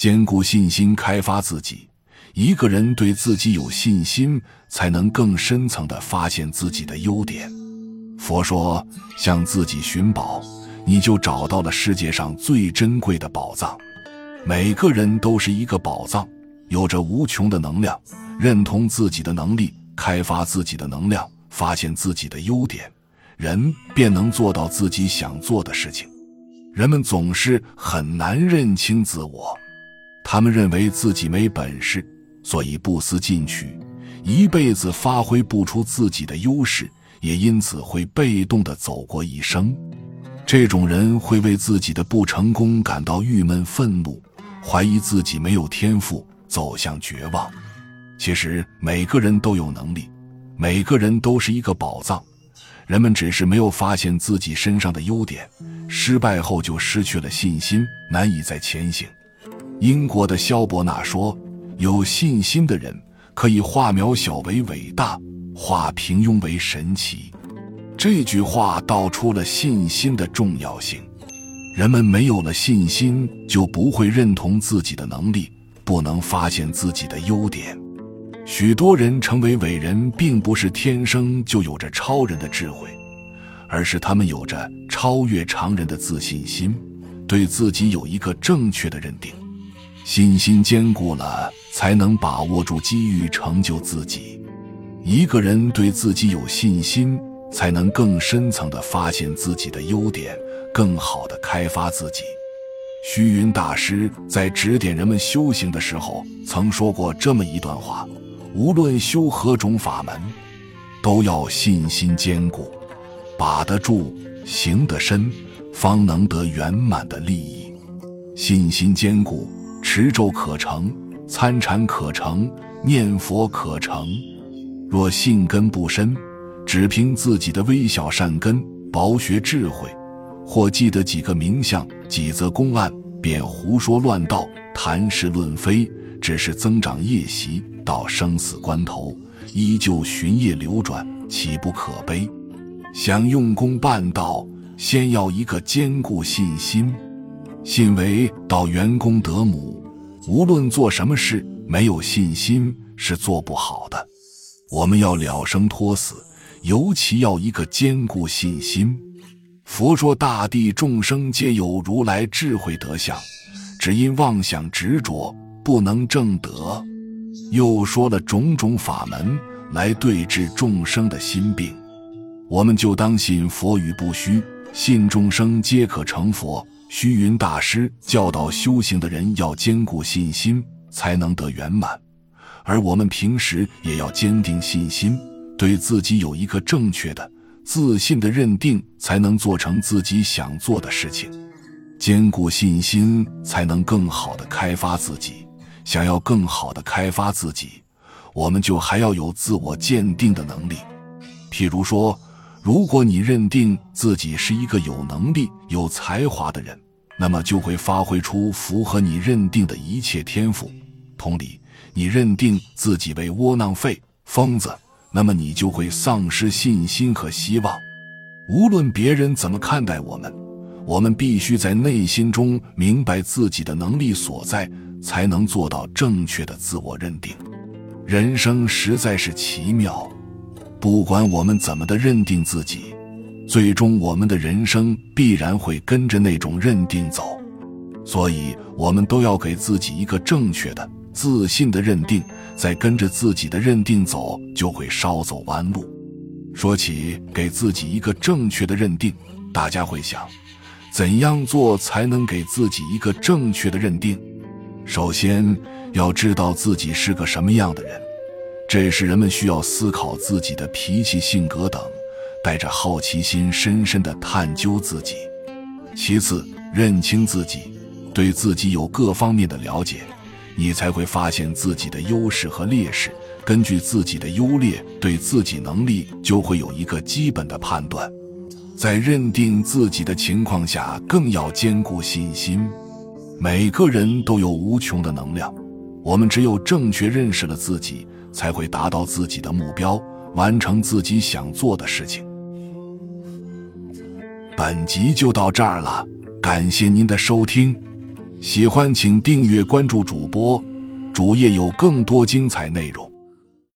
兼顾信心，开发自己。一个人对自己有信心，才能更深层地发现自己的优点。佛说，向自己寻宝，你就找到了世界上最珍贵的宝藏。每个人都是一个宝藏，有着无穷的能量。认同自己的能力，开发自己的能量，发现自己的优点，人便能做到自己想做的事情。人们总是很难认清自我，他们认为自己没本事。所以不思进取，一辈子发挥不出自己的优势，也因此会被动的走过一生。这种人会为自己的不成功感到郁闷愤怒，怀疑自己没有天赋，走向绝望。其实每个人都有能力，每个人都是一个宝藏，人们只是没有发现自己身上的优点，失败后就失去了信心，难以再前行。英国的萧伯纳说。有信心的人可以化渺小为伟大，化平庸为神奇。这句话道出了信心的重要性。人们没有了信心，就不会认同自己的能力，不能发现自己的优点。许多人成为伟人，并不是天生就有着超人的智慧，而是他们有着超越常人的自信心，对自己有一个正确的认定。信心坚固了，才能把握住机遇，成就自己。一个人对自己有信心，才能更深层地发现自己的优点，更好地开发自己。虚云大师在指点人们修行的时候，曾说过这么一段话：无论修何种法门，都要信心坚固，把得住，行得深，方能得圆满的利益。信心坚固。持咒可成，参禅可成，念佛可成。若信根不深，只凭自己的微小善根、薄学智慧，或记得几个名相、几则公案，便胡说乱道、谈事论非，只是增长业习，到生死关头依旧循业流转，岂不可悲？想用功办道，先要一个坚固信心。信为道元功德母，无论做什么事，没有信心是做不好的。我们要了生脱死，尤其要一个坚固信心。佛说，大地众生皆有如来智慧德相，只因妄想执着，不能正德。又说了种种法门来对治众生的心病，我们就当信佛语不虚，信众生皆可成佛。虚云大师教导修行的人要坚固信心，才能得圆满；而我们平时也要坚定信心，对自己有一个正确的、自信的认定，才能做成自己想做的事情。坚固信心，才能更好的开发自己。想要更好的开发自己，我们就还要有自我鉴定的能力。譬如说。如果你认定自己是一个有能力、有才华的人，那么就会发挥出符合你认定的一切天赋。同理，你认定自己为窝囊废、疯子，那么你就会丧失信心和希望。无论别人怎么看待我们，我们必须在内心中明白自己的能力所在，才能做到正确的自我认定。人生实在是奇妙。不管我们怎么的认定自己，最终我们的人生必然会跟着那种认定走。所以，我们都要给自己一个正确的、自信的认定，再跟着自己的认定走，就会少走弯路。说起给自己一个正确的认定，大家会想，怎样做才能给自己一个正确的认定？首先，要知道自己是个什么样的人。这是人们需要思考自己的脾气、性格等，带着好奇心，深深的探究自己。其次，认清自己，对自己有各方面的了解，你才会发现自己的优势和劣势。根据自己的优劣，对自己能力就会有一个基本的判断。在认定自己的情况下，更要兼顾信心。每个人都有无穷的能量，我们只有正确认识了自己。才会达到自己的目标，完成自己想做的事情。本集就到这儿了，感谢您的收听。喜欢请订阅关注主播，主页有更多精彩内容。